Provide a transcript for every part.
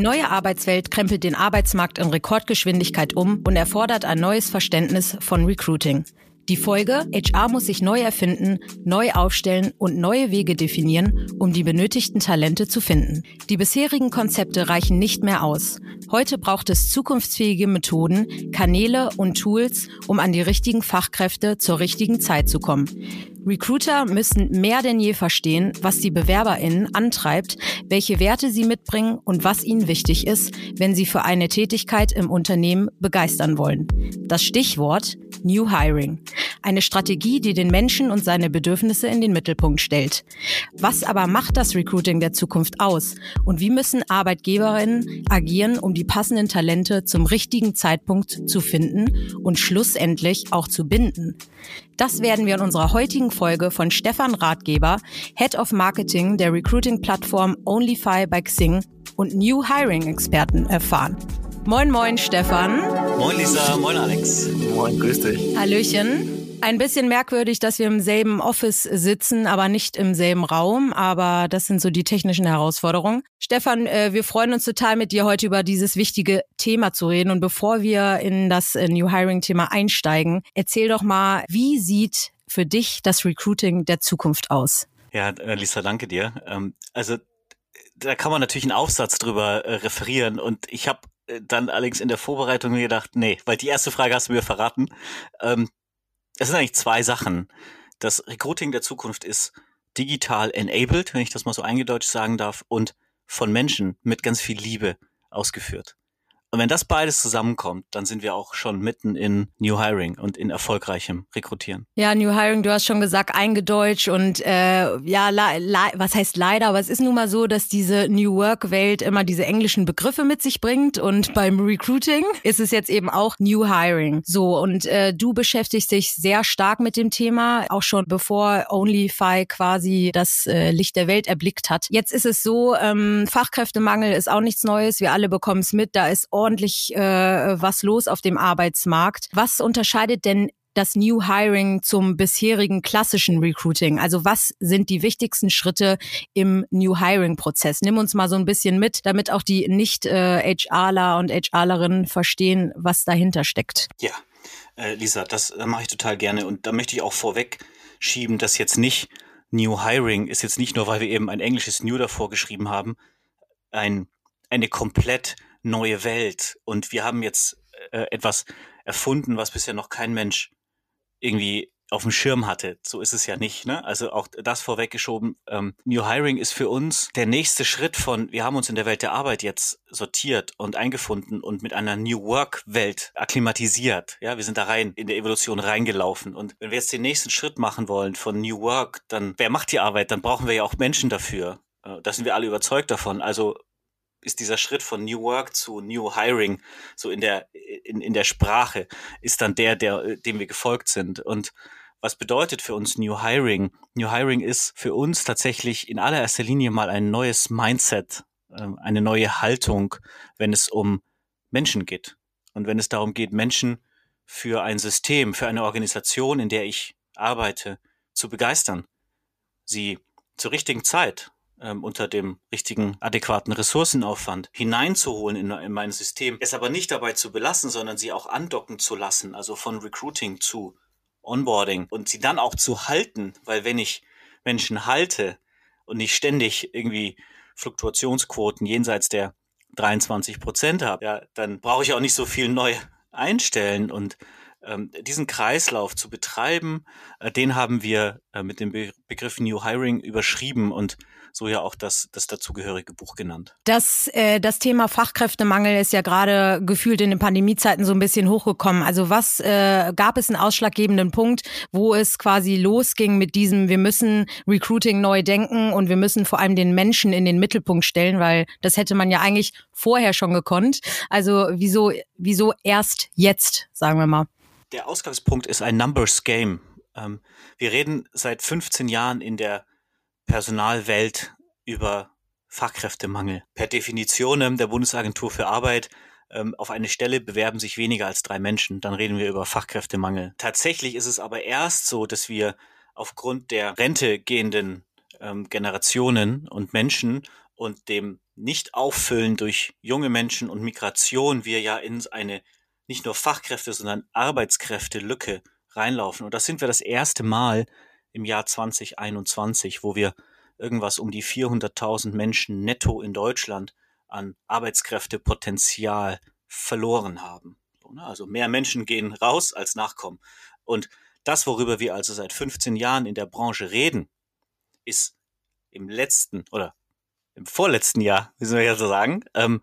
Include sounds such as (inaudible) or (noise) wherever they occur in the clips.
neue Arbeitswelt krempelt den Arbeitsmarkt in Rekordgeschwindigkeit um und erfordert ein neues Verständnis von Recruiting. Die Folge, HR muss sich neu erfinden, neu aufstellen und neue Wege definieren, um die benötigten Talente zu finden. Die bisherigen Konzepte reichen nicht mehr aus. Heute braucht es zukunftsfähige Methoden, Kanäle und Tools, um an die richtigen Fachkräfte zur richtigen Zeit zu kommen. Recruiter müssen mehr denn je verstehen, was die BewerberInnen antreibt, welche Werte sie mitbringen und was ihnen wichtig ist, wenn sie für eine Tätigkeit im Unternehmen begeistern wollen. Das Stichwort New Hiring. Eine Strategie, die den Menschen und seine Bedürfnisse in den Mittelpunkt stellt. Was aber macht das Recruiting der Zukunft aus? Und wie müssen Arbeitgeberinnen agieren, um die passenden Talente zum richtigen Zeitpunkt zu finden und schlussendlich auch zu binden? Das werden wir in unserer heutigen Folge von Stefan Ratgeber, Head of Marketing der Recruiting-Plattform OnlyFi by Xing und New Hiring-Experten erfahren. Moin, moin, Stefan. Moin, Lisa. Moin, Alex. Moin, grüß dich. Hallöchen. Ein bisschen merkwürdig, dass wir im selben Office sitzen, aber nicht im selben Raum. Aber das sind so die technischen Herausforderungen. Stefan, äh, wir freuen uns total mit dir heute über dieses wichtige Thema zu reden. Und bevor wir in das äh, New Hiring-Thema einsteigen, erzähl doch mal, wie sieht für dich das Recruiting der Zukunft aus? Ja, äh, Lisa, danke dir. Ähm, also da kann man natürlich einen Aufsatz drüber referieren und ich habe dann allerdings in der Vorbereitung mir gedacht, nee, weil die erste Frage hast du mir verraten. Ähm, es sind eigentlich zwei Sachen. Das Recruiting der Zukunft ist digital enabled, wenn ich das mal so eingedeutscht sagen darf, und von Menschen mit ganz viel Liebe ausgeführt. Und wenn das beides zusammenkommt, dann sind wir auch schon mitten in New Hiring und in erfolgreichem Rekrutieren. Ja, New Hiring, du hast schon gesagt, eingedeutscht und äh, ja, was heißt leider, aber es ist nun mal so, dass diese New Work-Welt immer diese englischen Begriffe mit sich bringt und beim Recruiting ist es jetzt eben auch New Hiring. So, und äh, du beschäftigst dich sehr stark mit dem Thema, auch schon bevor OnlyFi quasi das äh, Licht der Welt erblickt hat. Jetzt ist es so, ähm, Fachkräftemangel ist auch nichts Neues, wir alle bekommen es mit, da ist ordentlich äh, was los auf dem Arbeitsmarkt. Was unterscheidet denn das New Hiring zum bisherigen klassischen Recruiting? Also was sind die wichtigsten Schritte im New Hiring Prozess? Nimm uns mal so ein bisschen mit, damit auch die nicht äh, und HRlerinnen verstehen, was dahinter steckt. Ja, äh, Lisa, das äh, mache ich total gerne und da möchte ich auch vorweg schieben, dass jetzt nicht New Hiring ist jetzt nicht nur, weil wir eben ein englisches New davor geschrieben haben, ein eine komplett neue Welt und wir haben jetzt äh, etwas erfunden, was bisher noch kein Mensch irgendwie auf dem Schirm hatte. So ist es ja nicht. Ne? Also auch das vorweggeschoben. Ähm, New Hiring ist für uns der nächste Schritt von, wir haben uns in der Welt der Arbeit jetzt sortiert und eingefunden und mit einer New Work-Welt akklimatisiert. Ja, wir sind da rein in der Evolution reingelaufen. Und wenn wir jetzt den nächsten Schritt machen wollen von New Work, dann wer macht die Arbeit? Dann brauchen wir ja auch Menschen dafür. Äh, da sind wir alle überzeugt davon. Also ist dieser Schritt von New Work zu New Hiring, so in der, in, in der Sprache, ist dann der, der, dem wir gefolgt sind. Und was bedeutet für uns New Hiring? New Hiring ist für uns tatsächlich in allererster Linie mal ein neues Mindset, ähm, eine neue Haltung, wenn es um Menschen geht. Und wenn es darum geht, Menschen für ein System, für eine Organisation, in der ich arbeite, zu begeistern, sie zur richtigen Zeit ähm, unter dem richtigen, adäquaten Ressourcenaufwand hineinzuholen in, in mein System, es aber nicht dabei zu belassen, sondern sie auch andocken zu lassen, also von Recruiting zu Onboarding und sie dann auch zu halten, weil wenn ich Menschen halte und nicht ständig irgendwie Fluktuationsquoten jenseits der 23 Prozent habe, ja, dann brauche ich auch nicht so viel neu einstellen und ähm, diesen Kreislauf zu betreiben, äh, den haben wir äh, mit dem Be Begriff New Hiring überschrieben und so ja auch das, das dazugehörige Buch genannt. Das, äh, das Thema Fachkräftemangel ist ja gerade gefühlt in den Pandemiezeiten so ein bisschen hochgekommen. Also was äh, gab es einen ausschlaggebenden Punkt, wo es quasi losging mit diesem, wir müssen Recruiting neu denken und wir müssen vor allem den Menschen in den Mittelpunkt stellen, weil das hätte man ja eigentlich vorher schon gekonnt. Also wieso, wieso erst jetzt, sagen wir mal? Der Ausgangspunkt ist ein Numbers Game. Ähm, wir reden seit 15 Jahren in der Personalwelt über Fachkräftemangel. Per Definition der Bundesagentur für Arbeit ähm, auf eine Stelle bewerben sich weniger als drei Menschen. Dann reden wir über Fachkräftemangel. Tatsächlich ist es aber erst so, dass wir aufgrund der Rente gehenden ähm, Generationen und Menschen und dem Nicht-Auffüllen durch junge Menschen und Migration wir ja in eine nicht nur Fachkräfte, sondern Arbeitskräftelücke reinlaufen. Und das sind wir das erste Mal im Jahr 2021, wo wir irgendwas um die 400.000 Menschen netto in Deutschland an Arbeitskräftepotenzial verloren haben. Ne? Also mehr Menschen gehen raus als nachkommen. Und das, worüber wir also seit 15 Jahren in der Branche reden, ist im letzten oder im vorletzten Jahr, müssen wir ja so sagen, ähm,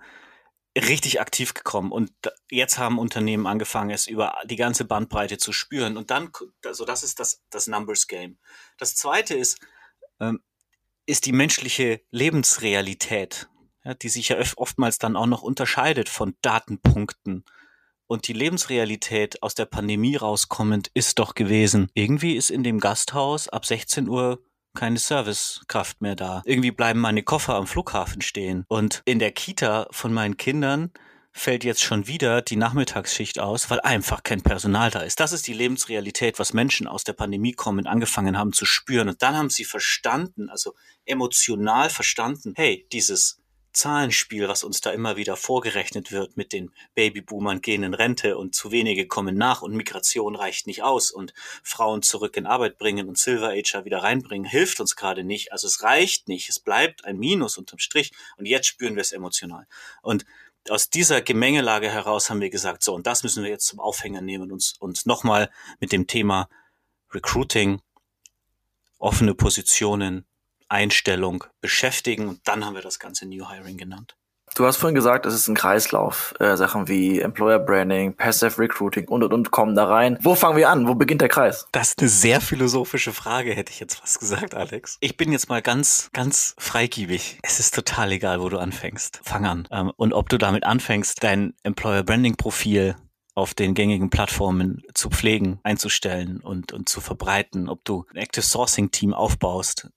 richtig aktiv gekommen. Und jetzt haben Unternehmen angefangen, es über die ganze Bandbreite zu spüren. Und dann, also das ist das, das Numbers Game. Das zweite ist, ähm, ist die menschliche Lebensrealität, ja, die sich ja oftmals dann auch noch unterscheidet von Datenpunkten. Und die Lebensrealität aus der Pandemie rauskommend ist doch gewesen, irgendwie ist in dem Gasthaus ab 16 Uhr keine Servicekraft mehr da. Irgendwie bleiben meine Koffer am Flughafen stehen. Und in der Kita von meinen Kindern fällt jetzt schon wieder die Nachmittagsschicht aus, weil einfach kein Personal da ist. Das ist die Lebensrealität, was Menschen aus der Pandemie kommen, angefangen haben zu spüren. Und dann haben sie verstanden, also emotional verstanden, hey, dieses Zahlenspiel, was uns da immer wieder vorgerechnet wird mit den Babyboomern gehen in Rente und zu wenige kommen nach und Migration reicht nicht aus und Frauen zurück in Arbeit bringen und Silver Ager wieder reinbringen, hilft uns gerade nicht. Also es reicht nicht. Es bleibt ein Minus unterm Strich und jetzt spüren wir es emotional. Und aus dieser Gemengelage heraus haben wir gesagt, so, und das müssen wir jetzt zum Aufhänger nehmen, uns, uns nochmal mit dem Thema Recruiting, offene Positionen, Einstellung beschäftigen und dann haben wir das Ganze New Hiring genannt. Du hast vorhin gesagt, es ist ein Kreislauf. Äh, Sachen wie Employer Branding, Passive Recruiting und und und kommen da rein. Wo fangen wir an? Wo beginnt der Kreis? Das ist eine sehr philosophische Frage, hätte ich jetzt fast gesagt, Alex. Ich bin jetzt mal ganz, ganz freigiebig. Es ist total egal, wo du anfängst. Fang an. Ähm, und ob du damit anfängst, dein Employer Branding Profil auf den gängigen Plattformen zu pflegen, einzustellen und, und zu verbreiten, ob du ein Active Sourcing Team aufbaust,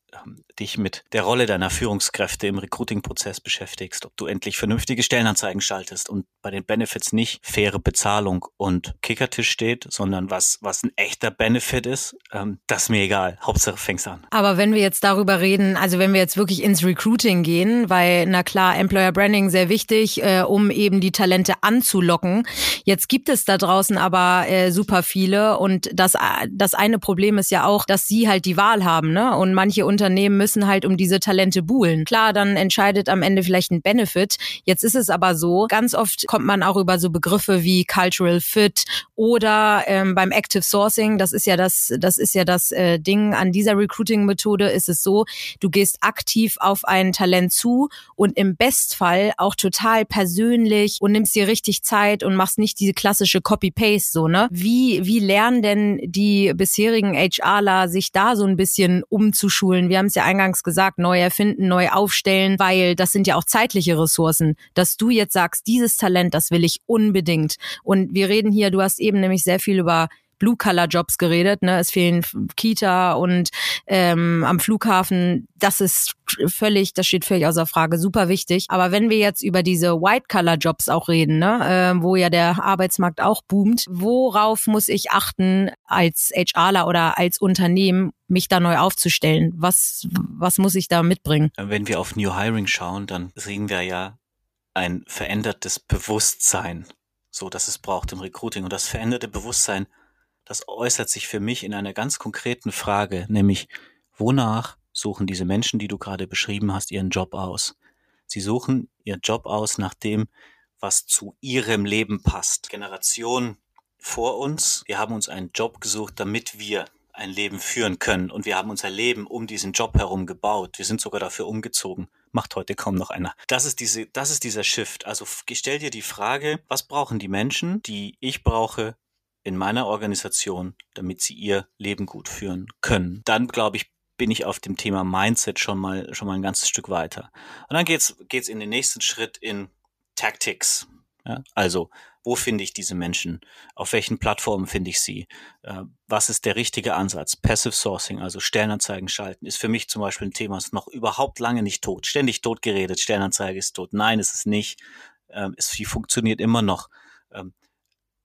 dich mit der Rolle deiner Führungskräfte im Recruiting-Prozess beschäftigst, ob du endlich vernünftige Stellenanzeigen schaltest und bei den Benefits nicht faire Bezahlung und Kickertisch steht, sondern was, was ein echter Benefit ist, ähm, das ist mir egal. Hauptsache fängst an. Aber wenn wir jetzt darüber reden, also wenn wir jetzt wirklich ins Recruiting gehen, weil, na klar, Employer Branding sehr wichtig, äh, um eben die Talente anzulocken. Jetzt gibt es da draußen aber äh, super viele und das, das eine Problem ist ja auch, dass sie halt die Wahl haben, ne? Und manche Unternehmen müssen halt um diese Talente buhlen. Klar, dann entscheidet am Ende vielleicht ein Benefit. Jetzt ist es aber so, ganz oft kommt man auch über so Begriffe wie Cultural Fit oder ähm, beim Active Sourcing, das ist ja das, das ist ja das äh, Ding an dieser Recruiting-Methode, ist es so, du gehst aktiv auf ein Talent zu und im Bestfall auch total persönlich und nimmst dir richtig Zeit und machst nicht diese klassische Copy-Paste so, ne? Wie, wie lernen denn die bisherigen HRler sich da so ein bisschen umzuschulen? Wir haben es ja eingangs gesagt, neu erfinden, neu aufstellen, weil das sind ja auch zeitliche Ressourcen. Dass du jetzt sagst, dieses Talent, das will ich unbedingt. Und wir reden hier, du hast eben nämlich sehr viel über Blue-Color-Jobs geredet. Ne? Es fehlen Kita und ähm, am Flughafen. Das ist völlig, das steht völlig außer Frage, super wichtig. Aber wenn wir jetzt über diese White-Color-Jobs auch reden, ne? äh, wo ja der Arbeitsmarkt auch boomt, worauf muss ich achten als HRler oder als Unternehmen, mich da neu aufzustellen? Was, was muss ich da mitbringen? Wenn wir auf New Hiring schauen, dann sehen wir ja ein verändertes Bewusstsein, so dass es braucht im Recruiting. Und das veränderte Bewusstsein das äußert sich für mich in einer ganz konkreten Frage, nämlich wonach suchen diese Menschen, die du gerade beschrieben hast, ihren Job aus? Sie suchen ihren Job aus nach dem, was zu ihrem Leben passt. Generation vor uns, wir haben uns einen Job gesucht, damit wir ein Leben führen können und wir haben unser Leben um diesen Job herum gebaut. Wir sind sogar dafür umgezogen. Macht heute kaum noch einer. Das ist diese, das ist dieser Shift. Also stell dir die Frage, was brauchen die Menschen, die ich brauche, in meiner Organisation, damit sie ihr Leben gut führen können. Dann, glaube ich, bin ich auf dem Thema Mindset schon mal, schon mal ein ganzes Stück weiter. Und dann geht's, geht's in den nächsten Schritt in Tactics. Ja? Also, wo finde ich diese Menschen? Auf welchen Plattformen finde ich sie? Äh, was ist der richtige Ansatz? Passive Sourcing, also Stellenanzeigen schalten, ist für mich zum Beispiel ein Thema, ist noch überhaupt lange nicht tot. Ständig tot geredet, Stellenanzeige ist tot. Nein, ist es nicht. Ähm, es funktioniert immer noch. Ähm,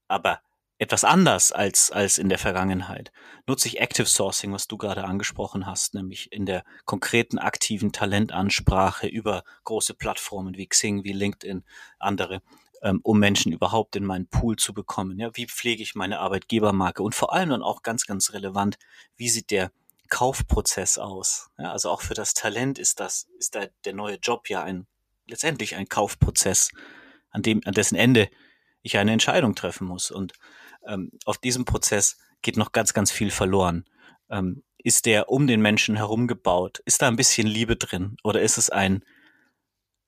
aber etwas anders als, als in der Vergangenheit. Nutze ich Active Sourcing, was du gerade angesprochen hast, nämlich in der konkreten aktiven Talentansprache über große Plattformen wie Xing, wie LinkedIn, andere, ähm, um Menschen überhaupt in meinen Pool zu bekommen. Ja, wie pflege ich meine Arbeitgebermarke? Und vor allem dann auch ganz, ganz relevant, wie sieht der Kaufprozess aus? Ja, also auch für das Talent ist das, ist da der neue Job ja ein, letztendlich ein Kaufprozess, an dem, an dessen Ende ich eine Entscheidung treffen muss. Und ähm, auf diesem Prozess geht noch ganz, ganz viel verloren. Ähm, ist der um den Menschen herum gebaut? Ist da ein bisschen Liebe drin? Oder ist es ein,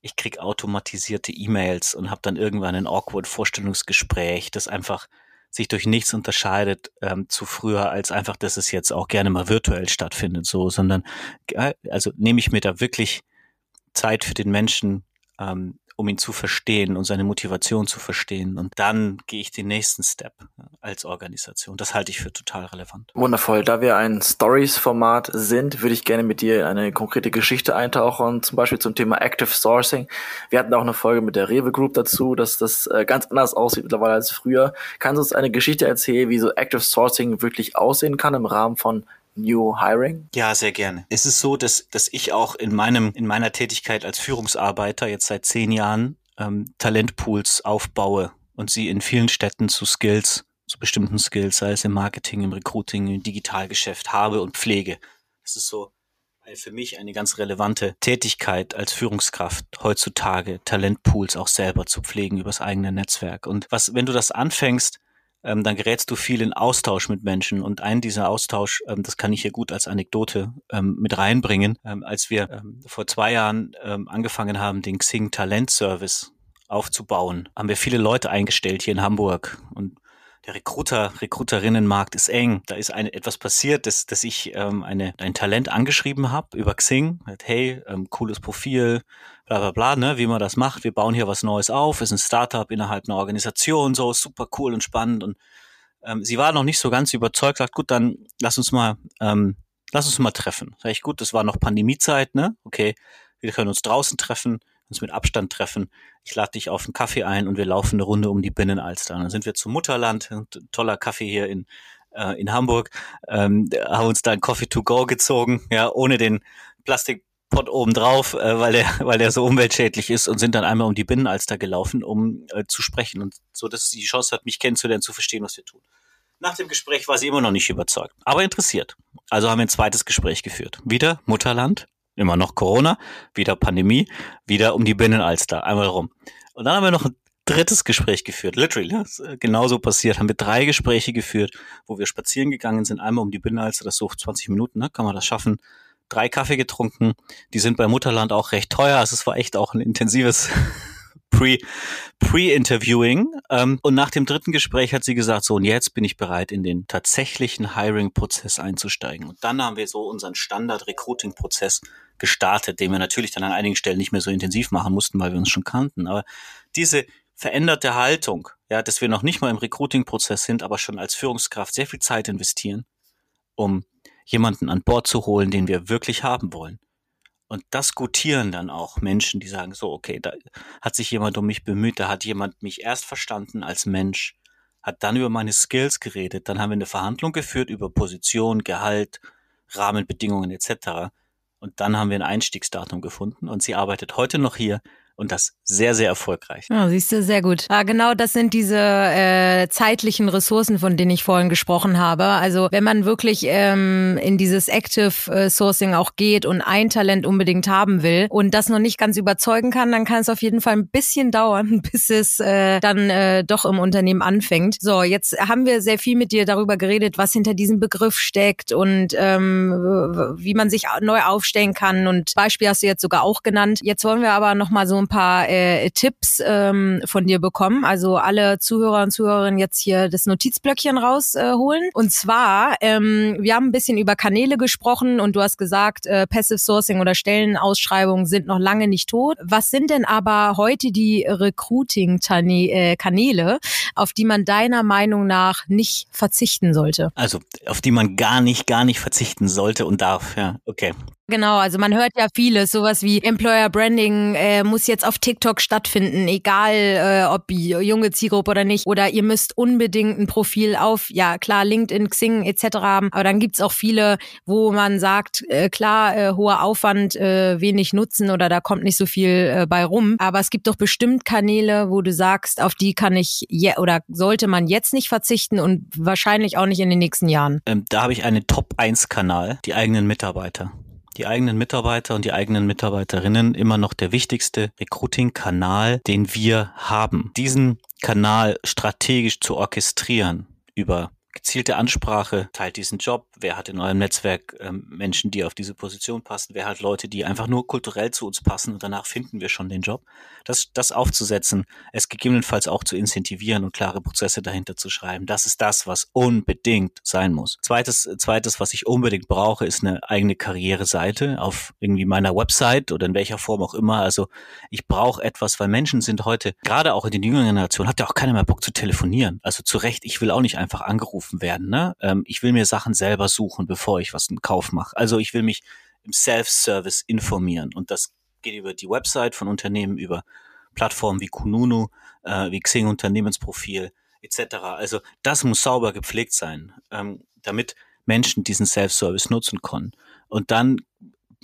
ich krieg automatisierte E-Mails und habe dann irgendwann ein awkward Vorstellungsgespräch, das einfach sich durch nichts unterscheidet ähm, zu früher, als einfach, dass es jetzt auch gerne mal virtuell stattfindet, so, sondern äh, also nehme ich mir da wirklich Zeit für den Menschen, ähm, um ihn zu verstehen und seine Motivation zu verstehen. Und dann gehe ich den nächsten Step als Organisation. Das halte ich für total relevant. Wundervoll. Da wir ein Stories-Format sind, würde ich gerne mit dir in eine konkrete Geschichte eintauchen, zum Beispiel zum Thema Active Sourcing. Wir hatten auch eine Folge mit der Rewe Group dazu, dass das äh, ganz anders aussieht mittlerweile als früher. Kannst du uns eine Geschichte erzählen, wie so Active Sourcing wirklich aussehen kann im Rahmen von New Hiring? Ja, sehr gerne. Es ist so, dass, dass ich auch in meinem, in meiner Tätigkeit als Führungsarbeiter jetzt seit zehn Jahren ähm, Talentpools aufbaue und sie in vielen Städten zu Skills, zu bestimmten Skills, sei es im Marketing, im Recruiting, im Digitalgeschäft habe und pflege. Das ist so für mich eine ganz relevante Tätigkeit als Führungskraft heutzutage, Talentpools auch selber zu pflegen übers eigene Netzwerk. Und was, wenn du das anfängst, ähm, dann gerätst du viel in Austausch mit Menschen. Und ein dieser Austausch, ähm, das kann ich hier gut als Anekdote ähm, mit reinbringen, ähm, als wir ähm, vor zwei Jahren ähm, angefangen haben, den Xing Talent Service aufzubauen, haben wir viele Leute eingestellt hier in Hamburg. Und der Recruiter, Recruiterinnenmarkt ist eng. Da ist eine, etwas passiert, dass, dass ich ähm, eine, ein Talent angeschrieben habe über Xing. Hey, ähm, cooles Profil, bla bla bla, ne, wie man das macht. Wir bauen hier was Neues auf, ist ein Startup innerhalb einer Organisation, so super cool und spannend. Und ähm, sie war noch nicht so ganz überzeugt, sagt, gut, dann lass uns mal, ähm, lass uns mal treffen. Sag ich, gut, das war noch Pandemiezeit, ne? Okay, wir können uns draußen treffen uns mit Abstand treffen. Ich lade dich auf einen Kaffee ein und wir laufen eine Runde um die Binnenalster. Und dann sind wir zum Mutterland, toller Kaffee hier in, äh, in Hamburg, ähm, haben uns da ein Coffee to go gezogen, ja, ohne den Plastikpott oben drauf, äh, weil der, (laughs) weil der so umweltschädlich ist und sind dann einmal um die Binnenalster gelaufen, um äh, zu sprechen und so, dass sie die Chance hat, mich kennenzulernen, zu verstehen, was wir tun. Nach dem Gespräch war sie immer noch nicht überzeugt, aber interessiert. Also haben wir ein zweites Gespräch geführt. Wieder Mutterland, immer noch Corona, wieder Pandemie, wieder um die Binnenalster, einmal rum. Und dann haben wir noch ein drittes Gespräch geführt, literally, das ist genauso passiert, haben wir drei Gespräche geführt, wo wir spazieren gegangen sind, einmal um die Binnenalster, das so 20 Minuten, ne, kann man das schaffen, drei Kaffee getrunken, die sind bei Mutterland auch recht teuer, also es war echt auch ein intensives (laughs) Pre, Pre-Interviewing. Ähm, und nach dem dritten Gespräch hat sie gesagt, so, und jetzt bin ich bereit, in den tatsächlichen Hiring-Prozess einzusteigen. Und dann haben wir so unseren Standard-Recruiting-Prozess gestartet, den wir natürlich dann an einigen Stellen nicht mehr so intensiv machen mussten, weil wir uns schon kannten. Aber diese veränderte Haltung, ja, dass wir noch nicht mal im Recruiting-Prozess sind, aber schon als Führungskraft sehr viel Zeit investieren, um jemanden an Bord zu holen, den wir wirklich haben wollen. Und das gutieren dann auch Menschen, die sagen, so, okay, da hat sich jemand um mich bemüht, da hat jemand mich erst verstanden als Mensch, hat dann über meine Skills geredet, dann haben wir eine Verhandlung geführt über Position, Gehalt, Rahmenbedingungen etc. Und dann haben wir ein Einstiegsdatum gefunden und sie arbeitet heute noch hier und das sehr, sehr erfolgreich. Ja, siehst du, sehr gut. Ja, genau das sind diese äh, zeitlichen Ressourcen, von denen ich vorhin gesprochen habe. Also wenn man wirklich ähm, in dieses Active äh, Sourcing auch geht und ein Talent unbedingt haben will und das noch nicht ganz überzeugen kann, dann kann es auf jeden Fall ein bisschen dauern, (laughs) bis es äh, dann äh, doch im Unternehmen anfängt. So, jetzt haben wir sehr viel mit dir darüber geredet, was hinter diesem Begriff steckt und ähm, wie man sich neu aufstellen kann. Und Beispiel hast du jetzt sogar auch genannt. Jetzt wollen wir aber noch mal so ein paar äh, Tipps ähm, von dir bekommen. Also alle Zuhörer und Zuhörerinnen jetzt hier das Notizblöckchen rausholen. Äh, und zwar, ähm, wir haben ein bisschen über Kanäle gesprochen und du hast gesagt, äh, Passive Sourcing oder Stellenausschreibungen sind noch lange nicht tot. Was sind denn aber heute die Recruiting-Kanäle, auf die man deiner Meinung nach nicht verzichten sollte? Also auf die man gar nicht, gar nicht verzichten sollte und darf, ja. Okay. Genau, also man hört ja vieles, sowas wie Employer Branding äh, muss jetzt auf TikTok stattfinden, egal äh, ob junge Zielgruppe oder nicht. Oder ihr müsst unbedingt ein Profil auf, ja klar, LinkedIn, Xing etc. haben. Aber dann gibt's auch viele, wo man sagt, äh, klar, äh, hoher Aufwand, äh, wenig Nutzen oder da kommt nicht so viel äh, bei rum. Aber es gibt doch bestimmt Kanäle, wo du sagst, auf die kann ich je oder sollte man jetzt nicht verzichten und wahrscheinlich auch nicht in den nächsten Jahren. Ähm, da habe ich einen Top-1-Kanal, die eigenen Mitarbeiter die eigenen Mitarbeiter und die eigenen Mitarbeiterinnen immer noch der wichtigste Recruiting-Kanal, den wir haben. Diesen Kanal strategisch zu orchestrieren über gezielte Ansprache, teilt diesen Job, wer hat in eurem Netzwerk ähm, Menschen, die auf diese Position passen, wer hat Leute, die einfach nur kulturell zu uns passen und danach finden wir schon den Job. Das, das aufzusetzen, es gegebenenfalls auch zu incentivieren und klare Prozesse dahinter zu schreiben, das ist das, was unbedingt sein muss. Zweites, zweites, was ich unbedingt brauche, ist eine eigene Karriereseite auf irgendwie meiner Website oder in welcher Form auch immer. Also ich brauche etwas, weil Menschen sind heute, gerade auch in den jüngeren Generationen, hat ja auch keiner mehr Bock zu telefonieren. Also zu Recht, ich will auch nicht einfach angerufen werden. Ne? Ähm, ich will mir Sachen selber selber suchen, bevor ich was in Kauf mache. Also ich will mich im Self-Service informieren und das geht über die Website von Unternehmen, über Plattformen wie Kununu, äh, wie Xing Unternehmensprofil etc. Also das muss sauber gepflegt sein, ähm, damit Menschen diesen Self-Service nutzen können. Und dann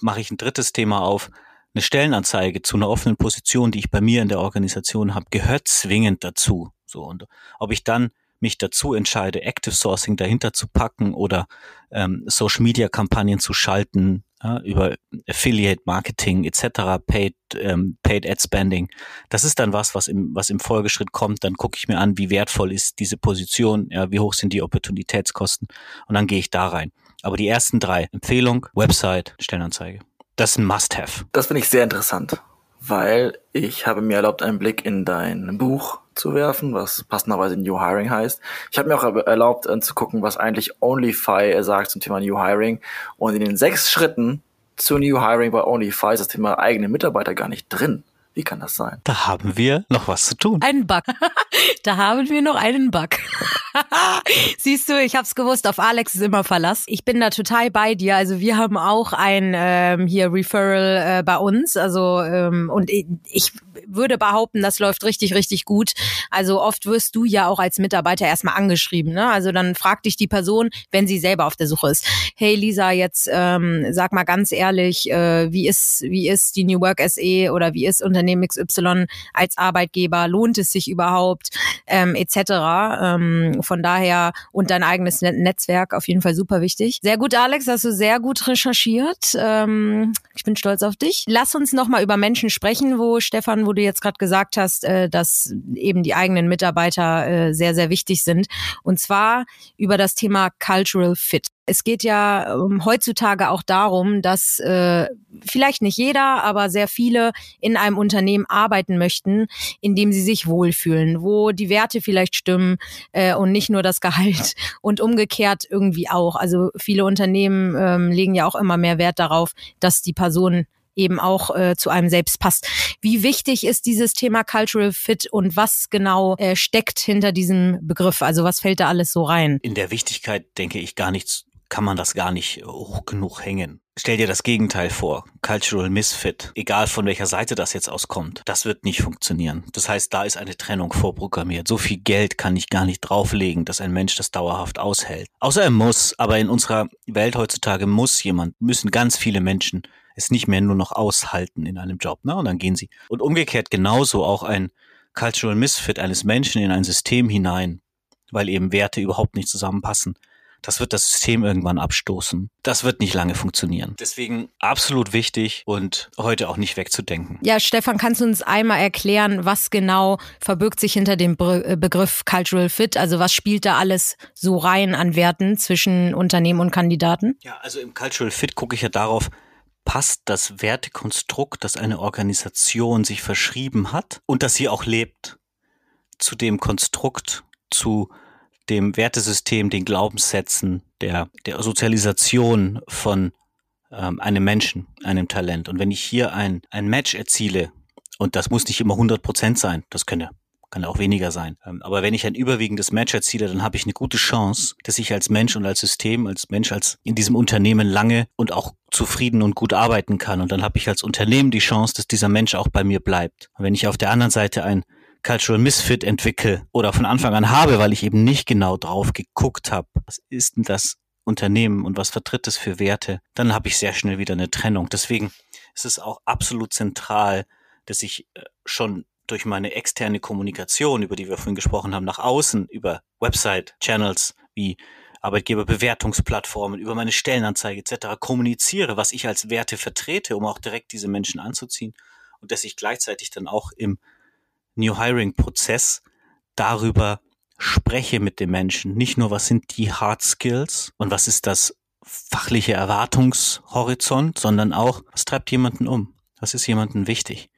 mache ich ein drittes Thema auf. Eine Stellenanzeige zu einer offenen Position, die ich bei mir in der Organisation habe, gehört zwingend dazu. So und ob ich dann mich dazu entscheide, Active Sourcing dahinter zu packen oder ähm, Social Media Kampagnen zu schalten ja, über Affiliate Marketing etc., Paid, ähm, Paid Ad Spending. Das ist dann was, was im, was im Folgeschritt kommt. Dann gucke ich mir an, wie wertvoll ist diese Position, ja, wie hoch sind die Opportunitätskosten und dann gehe ich da rein. Aber die ersten drei, Empfehlung, Website, Stellenanzeige. Das ist ein Must-Have. Das finde ich sehr interessant, weil ich habe mir erlaubt, einen Blick in dein Buch zu werfen, was passenderweise New Hiring heißt. Ich habe mir auch erlaubt äh, zu gucken, was eigentlich OnlyFi sagt zum Thema New Hiring. Und in den sechs Schritten zu New Hiring bei OnlyFi ist das Thema eigene Mitarbeiter gar nicht drin. Wie kann das sein? Da haben wir noch was zu tun. Einen Bug. (laughs) da haben wir noch einen Bug. (laughs) Siehst du, ich hab's gewusst, auf Alex ist immer Verlass. Ich bin da total bei dir. Also wir haben auch ein ähm, hier Referral äh, bei uns. Also ähm, und ich, ich würde behaupten, das läuft richtig, richtig gut. Also oft wirst du ja auch als Mitarbeiter erstmal angeschrieben. Ne? Also dann fragt dich die Person, wenn sie selber auf der Suche ist. Hey Lisa, jetzt ähm, sag mal ganz ehrlich, äh, wie ist wie ist die New Work SE oder wie ist Unternehmen XY als Arbeitgeber? Lohnt es sich überhaupt? Ähm, etc. Ähm, von daher und dein eigenes Netzwerk auf jeden Fall super wichtig. Sehr gut, Alex, hast du sehr gut recherchiert. Ähm, ich bin stolz auf dich. Lass uns noch mal über Menschen sprechen, wo Stefan, wo du jetzt gerade gesagt hast, äh, dass eben die eigenen Mitarbeiter äh, sehr, sehr wichtig sind. Und zwar über das Thema Cultural Fit. Es geht ja ähm, heutzutage auch darum, dass äh, vielleicht nicht jeder, aber sehr viele in einem Unternehmen arbeiten möchten, in dem sie sich wohlfühlen, wo die Werte vielleicht stimmen äh, und nicht nur das Gehalt und umgekehrt irgendwie auch. Also viele Unternehmen ähm, legen ja auch immer mehr Wert darauf, dass die Person eben auch äh, zu einem selbst passt. Wie wichtig ist dieses Thema Cultural Fit und was genau äh, steckt hinter diesem Begriff? Also was fällt da alles so rein? In der Wichtigkeit denke ich gar nichts kann man das gar nicht hoch genug hängen. Stell dir das Gegenteil vor. Cultural Misfit. Egal von welcher Seite das jetzt auskommt. Das wird nicht funktionieren. Das heißt, da ist eine Trennung vorprogrammiert. So viel Geld kann ich gar nicht drauflegen, dass ein Mensch das dauerhaft aushält. Außer er muss. Aber in unserer Welt heutzutage muss jemand, müssen ganz viele Menschen es nicht mehr nur noch aushalten in einem Job. Ne? Und dann gehen sie. Und umgekehrt genauso auch ein Cultural Misfit eines Menschen in ein System hinein, weil eben Werte überhaupt nicht zusammenpassen das wird das System irgendwann abstoßen. Das wird nicht lange funktionieren. Deswegen absolut wichtig und heute auch nicht wegzudenken. Ja, Stefan, kannst du uns einmal erklären, was genau verbirgt sich hinter dem äh, Begriff Cultural Fit? Also was spielt da alles so rein an Werten zwischen Unternehmen und Kandidaten? Ja, also im Cultural Fit gucke ich ja darauf, passt das Wertekonstrukt, das eine Organisation sich verschrieben hat und das sie auch lebt, zu dem Konstrukt, zu dem Wertesystem, den Glaubenssätzen, der, der Sozialisation von ähm, einem Menschen, einem Talent. Und wenn ich hier ein, ein Match erziele, und das muss nicht immer 100 Prozent sein, das können ja kann auch weniger sein. Ähm, aber wenn ich ein überwiegendes Match erziele, dann habe ich eine gute Chance, dass ich als Mensch und als System, als Mensch, als in diesem Unternehmen lange und auch zufrieden und gut arbeiten kann. Und dann habe ich als Unternehmen die Chance, dass dieser Mensch auch bei mir bleibt. Und wenn ich auf der anderen Seite ein Cultural Misfit entwickle oder von Anfang an habe, weil ich eben nicht genau drauf geguckt habe, was ist denn das Unternehmen und was vertritt es für Werte, dann habe ich sehr schnell wieder eine Trennung. Deswegen ist es auch absolut zentral, dass ich äh, schon durch meine externe Kommunikation, über die wir vorhin gesprochen haben, nach außen, über Website-Channels wie Arbeitgeberbewertungsplattformen, über meine Stellenanzeige etc. kommuniziere, was ich als Werte vertrete, um auch direkt diese Menschen anzuziehen und dass ich gleichzeitig dann auch im New Hiring Prozess darüber spreche mit den Menschen. Nicht nur, was sind die Hard Skills und was ist das fachliche Erwartungshorizont, sondern auch, was treibt jemanden um? Was ist jemandem wichtig?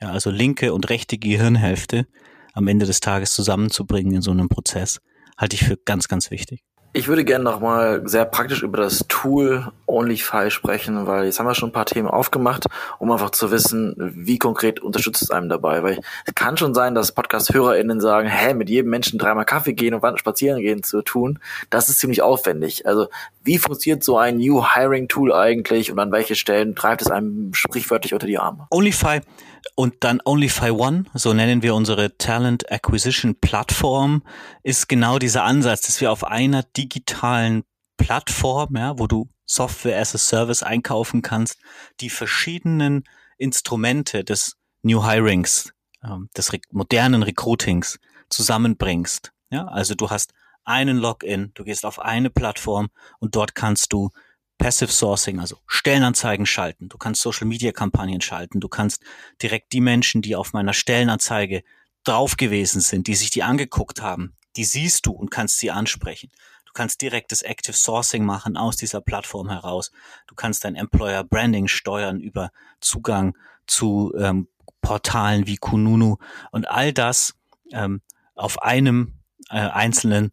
Ja, also linke und rechte Gehirnhälfte am Ende des Tages zusammenzubringen in so einem Prozess, halte ich für ganz, ganz wichtig. Ich würde gerne nochmal sehr praktisch über das Tool OnlyFi sprechen, weil jetzt haben wir schon ein paar Themen aufgemacht, um einfach zu wissen, wie konkret unterstützt es einem dabei. Weil es kann schon sein, dass Podcast-HörerInnen sagen, hä, mit jedem Menschen dreimal Kaffee gehen und spazieren gehen zu tun, das ist ziemlich aufwendig. Also wie funktioniert so ein New Hiring Tool eigentlich und an welche Stellen treibt es einem sprichwörtlich unter die Arme? OnlyFi und dann OnlyFi One, so nennen wir unsere Talent Acquisition Plattform, ist genau dieser Ansatz, dass wir auf einer digitalen Plattform, ja, wo du Software as a Service einkaufen kannst, die verschiedenen Instrumente des New Hirings, ähm, des modernen Recruitings zusammenbringst. Ja, also du hast einen Login, du gehst auf eine Plattform und dort kannst du Passive Sourcing, also Stellenanzeigen schalten. Du kannst Social Media Kampagnen schalten. Du kannst direkt die Menschen, die auf meiner Stellenanzeige drauf gewesen sind, die sich die angeguckt haben, die siehst du und kannst sie ansprechen. Du kannst direktes Active Sourcing machen aus dieser Plattform heraus. Du kannst dein Employer Branding steuern über Zugang zu ähm, Portalen wie Kununu und all das ähm, auf einem äh, einzelnen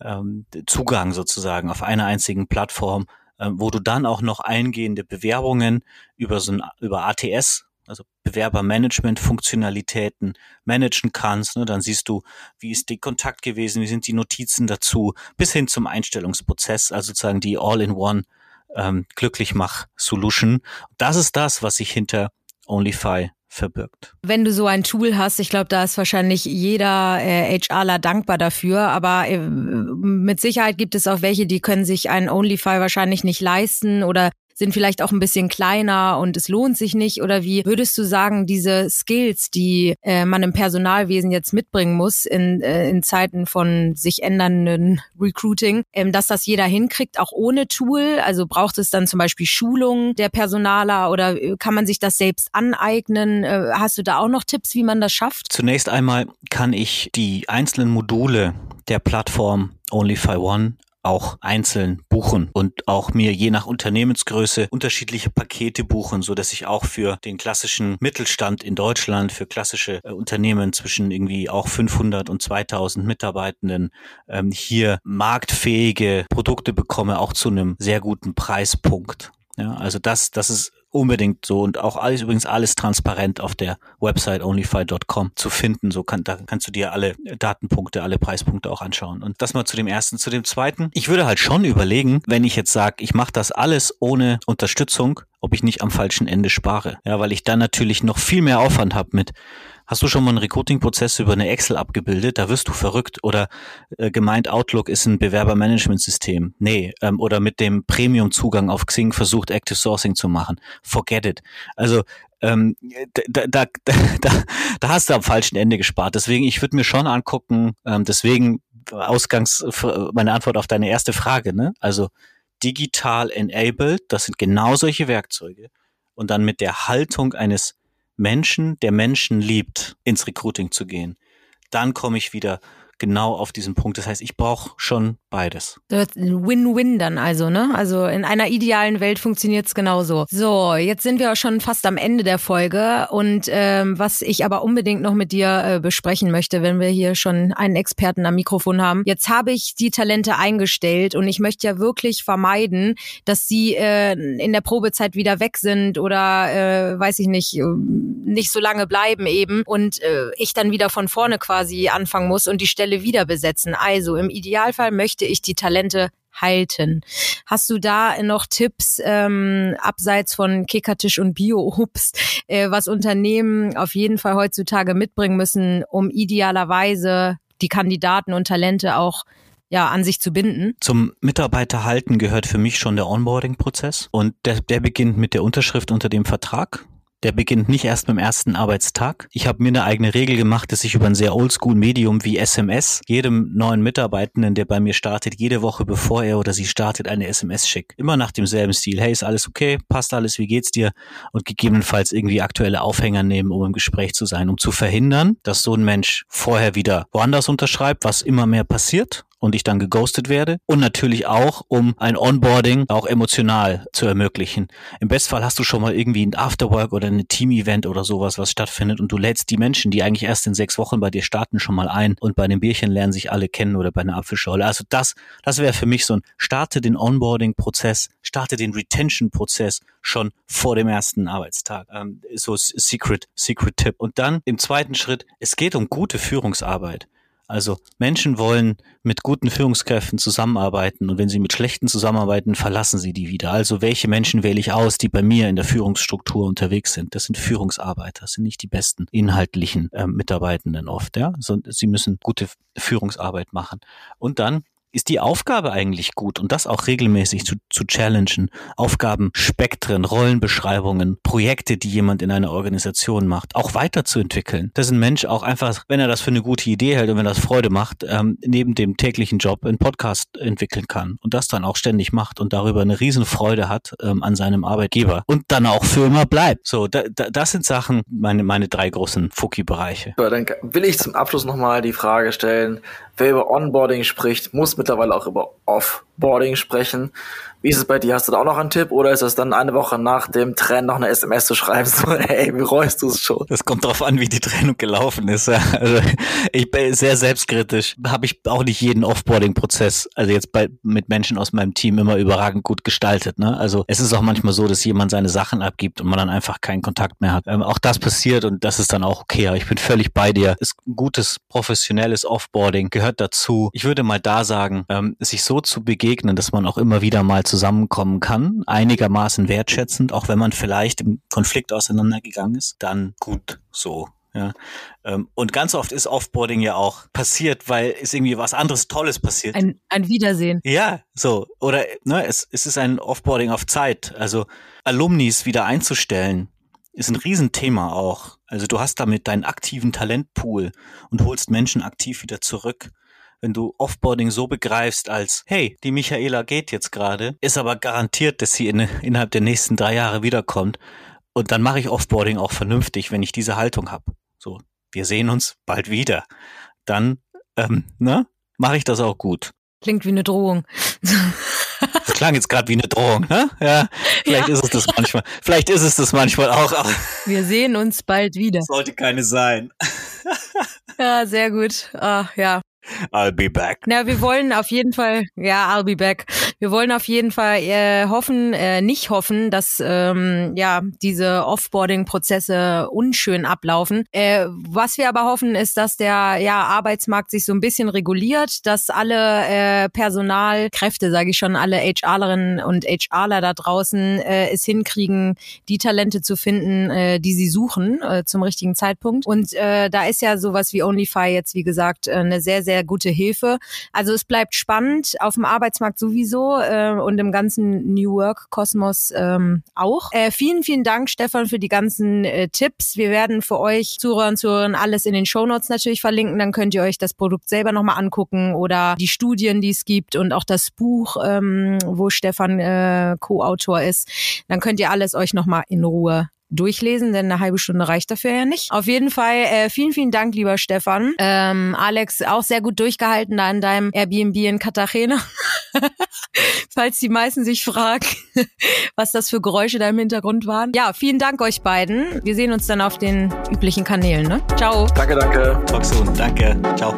ähm, Zugang sozusagen, auf einer einzigen Plattform äh, wo du dann auch noch eingehende Bewerbungen über so ein, über ATS, also Bewerbermanagement-Funktionalitäten managen kannst. Ne? Dann siehst du, wie ist der Kontakt gewesen, wie sind die Notizen dazu, bis hin zum Einstellungsprozess, also sozusagen die All-in-One ähm, Glücklichmach-Solution. Das ist das, was sich hinter OnlyFi verbirgt. Wenn du so ein Tool hast, ich glaube, da ist wahrscheinlich jeder äh, HRler dankbar dafür, aber äh, mit Sicherheit gibt es auch welche, die können sich ein OnlyFi wahrscheinlich nicht leisten oder sind vielleicht auch ein bisschen kleiner und es lohnt sich nicht? Oder wie würdest du sagen, diese Skills, die äh, man im Personalwesen jetzt mitbringen muss in, äh, in Zeiten von sich ändernden Recruiting, ähm, dass das jeder hinkriegt, auch ohne Tool? Also braucht es dann zum Beispiel Schulungen der Personaler oder äh, kann man sich das selbst aneignen? Äh, hast du da auch noch Tipps, wie man das schafft? Zunächst einmal kann ich die einzelnen Module der Plattform OnlyFi One auch einzeln buchen und auch mir je nach Unternehmensgröße unterschiedliche Pakete buchen, so dass ich auch für den klassischen Mittelstand in Deutschland, für klassische äh, Unternehmen zwischen irgendwie auch 500 und 2000 Mitarbeitenden ähm, hier marktfähige Produkte bekomme, auch zu einem sehr guten Preispunkt. Ja, also das, das ist unbedingt so und auch alles übrigens alles transparent auf der Website onlyfy.com zu finden. So kann, da kannst du dir alle Datenpunkte, alle Preispunkte auch anschauen. Und das mal zu dem ersten. Zu dem zweiten. Ich würde halt schon überlegen, wenn ich jetzt sage, ich mache das alles ohne Unterstützung, ob ich nicht am falschen Ende spare. Ja, weil ich dann natürlich noch viel mehr Aufwand habe mit Hast du schon mal einen Recruiting-Prozess über eine Excel abgebildet? Da wirst du verrückt. Oder äh, gemeint, Outlook ist ein Bewerbermanagementsystem. Nee, ähm, oder mit dem Premium-Zugang auf Xing versucht, Active Sourcing zu machen. Forget it. Also ähm, da, da, da, (laughs) da hast du am falschen Ende gespart. Deswegen, ich würde mir schon angucken, ähm, deswegen Ausgangs meine Antwort auf deine erste Frage, ne? Also digital enabled, das sind genau solche Werkzeuge. Und dann mit der Haltung eines Menschen, der Menschen liebt, ins Recruiting zu gehen. Dann komme ich wieder genau auf diesen Punkt. Das heißt, ich brauche schon beides. Win-win dann also, ne? Also in einer idealen Welt funktioniert es genauso. So, jetzt sind wir schon fast am Ende der Folge und ähm, was ich aber unbedingt noch mit dir äh, besprechen möchte, wenn wir hier schon einen Experten am Mikrofon haben. Jetzt habe ich die Talente eingestellt und ich möchte ja wirklich vermeiden, dass sie äh, in der Probezeit wieder weg sind oder äh, weiß ich nicht, äh, nicht so lange bleiben eben und äh, ich dann wieder von vorne quasi anfangen muss und die Stelle wieder besetzen. Also im Idealfall möchte ich die Talente halten. Hast du da noch Tipps ähm, abseits von Kickertisch und Bio-Obst, äh, was Unternehmen auf jeden Fall heutzutage mitbringen müssen, um idealerweise die Kandidaten und Talente auch ja, an sich zu binden. Zum Mitarbeiter halten gehört für mich schon der Onboarding-Prozess und der, der beginnt mit der Unterschrift unter dem Vertrag. Der beginnt nicht erst beim ersten Arbeitstag. Ich habe mir eine eigene Regel gemacht, dass ich über ein sehr oldschool-Medium wie SMS jedem neuen Mitarbeitenden, der bei mir startet, jede Woche bevor er oder sie startet, eine SMS schickt. Immer nach demselben Stil. Hey, ist alles okay? Passt alles? Wie geht's dir? Und gegebenenfalls irgendwie aktuelle Aufhänger nehmen, um im Gespräch zu sein, um zu verhindern, dass so ein Mensch vorher wieder woanders unterschreibt, was immer mehr passiert und ich dann geghostet werde. Und natürlich auch, um ein Onboarding auch emotional zu ermöglichen. Im Bestfall hast du schon mal irgendwie ein Afterwork oder ein Team-Event oder sowas, was stattfindet und du lädst die Menschen, die eigentlich erst in sechs Wochen bei dir starten, schon mal ein und bei einem Bierchen lernen sich alle kennen oder bei einer Apfelschorle. Also das, das wäre für mich so ein, starte den Onboarding-Prozess, starte den Retention-Prozess schon vor dem ersten Arbeitstag. Ähm, so Secret, Secret Tipp. Und dann im zweiten Schritt, es geht um gute Führungsarbeit. Also Menschen wollen mit guten Führungskräften zusammenarbeiten und wenn sie mit schlechten zusammenarbeiten, verlassen sie die wieder. Also welche Menschen wähle ich aus, die bei mir in der Führungsstruktur unterwegs sind? Das sind Führungsarbeiter, das sind nicht die besten inhaltlichen äh, Mitarbeitenden oft. Ja, also, sie müssen gute Führungsarbeit machen. Und dann ist die Aufgabe eigentlich gut und das auch regelmäßig zu, zu challengen. Aufgaben, Spektren, Rollenbeschreibungen, Projekte, die jemand in einer Organisation macht, auch weiterzuentwickeln. Dass ein Mensch auch einfach, wenn er das für eine gute Idee hält und wenn das Freude macht, ähm, neben dem täglichen Job einen Podcast entwickeln kann und das dann auch ständig macht und darüber eine Riesenfreude hat ähm, an seinem Arbeitgeber und dann auch für immer bleibt. So, da, da, das sind Sachen, meine, meine drei großen Fuki-Bereiche. So, dann will ich zum Abschluss nochmal die Frage stellen, wer über Onboarding spricht, muss mittlerweile auch über Offboarding sprechen. Wie ist es bei dir? Hast du da auch noch einen Tipp oder ist es dann eine Woche nach dem Trend noch eine SMS zu schreiben, so, (laughs) hey, bereust du es schon? Das kommt drauf an, wie die Trennung gelaufen ist. Also ich bin sehr selbstkritisch. Habe ich auch nicht jeden Offboarding-Prozess, also jetzt bei mit Menschen aus meinem Team immer überragend gut gestaltet. Ne? Also es ist auch manchmal so, dass jemand seine Sachen abgibt und man dann einfach keinen Kontakt mehr hat. Ähm, auch das passiert und das ist dann auch okay. Ich bin völlig bei dir. Ist gutes, professionelles Offboarding gehört dazu. Ich würde mal da sagen, ähm, sich so zu begegnen, dass man auch immer wieder mal zusammenkommen kann, einigermaßen wertschätzend, auch wenn man vielleicht im Konflikt auseinandergegangen ist, dann gut so. Ja. Ähm, und ganz oft ist Offboarding ja auch passiert, weil ist irgendwie was anderes Tolles passiert. Ein, ein Wiedersehen. Ja, so. Oder ne, es, es ist ein Offboarding auf Zeit. Also Alumnis wieder einzustellen, ist ein Riesenthema auch. Also du hast damit deinen aktiven Talentpool und holst Menschen aktiv wieder zurück wenn du Offboarding so begreifst als, hey, die Michaela geht jetzt gerade, ist aber garantiert, dass sie in, innerhalb der nächsten drei Jahre wiederkommt. Und dann mache ich Offboarding auch vernünftig, wenn ich diese Haltung habe. So, wir sehen uns bald wieder. Dann, ähm, ne, mache ich das auch gut. Klingt wie eine Drohung. Das klang jetzt gerade wie eine Drohung, ne? Ja, vielleicht ja. ist es das manchmal. Vielleicht ist es das manchmal auch. Wir sehen uns bald wieder. Sollte keine sein. Ja, sehr gut. Ach, ja. I'll be back. Na, wir wollen auf jeden Fall, ja, I'll be back. Wir wollen auf jeden Fall äh, hoffen, äh, nicht hoffen, dass ähm, ja diese Offboarding-Prozesse unschön ablaufen. Äh, was wir aber hoffen, ist, dass der ja Arbeitsmarkt sich so ein bisschen reguliert, dass alle äh, Personalkräfte, sage ich schon, alle HRlerinnen und HRler da draußen äh, es hinkriegen, die Talente zu finden, äh, die sie suchen äh, zum richtigen Zeitpunkt. Und äh, da ist ja sowas wie OnlyFi jetzt, wie gesagt, äh, eine sehr sehr sehr gute Hilfe. Also es bleibt spannend auf dem Arbeitsmarkt sowieso äh, und im ganzen New Work Kosmos ähm, auch. Äh, vielen, vielen Dank, Stefan, für die ganzen äh, Tipps. Wir werden für euch Zuhörer und Zuhörerinnen alles in den Show Notes natürlich verlinken. Dann könnt ihr euch das Produkt selber nochmal angucken oder die Studien, die es gibt und auch das Buch, ähm, wo Stefan äh, Co-Autor ist. Dann könnt ihr alles euch nochmal in Ruhe durchlesen, denn eine halbe Stunde reicht dafür ja nicht. Auf jeden Fall äh, vielen, vielen Dank, lieber Stefan. Ähm, Alex, auch sehr gut durchgehalten da in deinem Airbnb in Cartagena. (laughs) Falls die meisten sich fragen, (laughs) was das für Geräusche da im Hintergrund waren. Ja, vielen Dank euch beiden. Wir sehen uns dann auf den üblichen Kanälen. Ne? Ciao. Danke, danke. Talk soon. Danke. Ciao.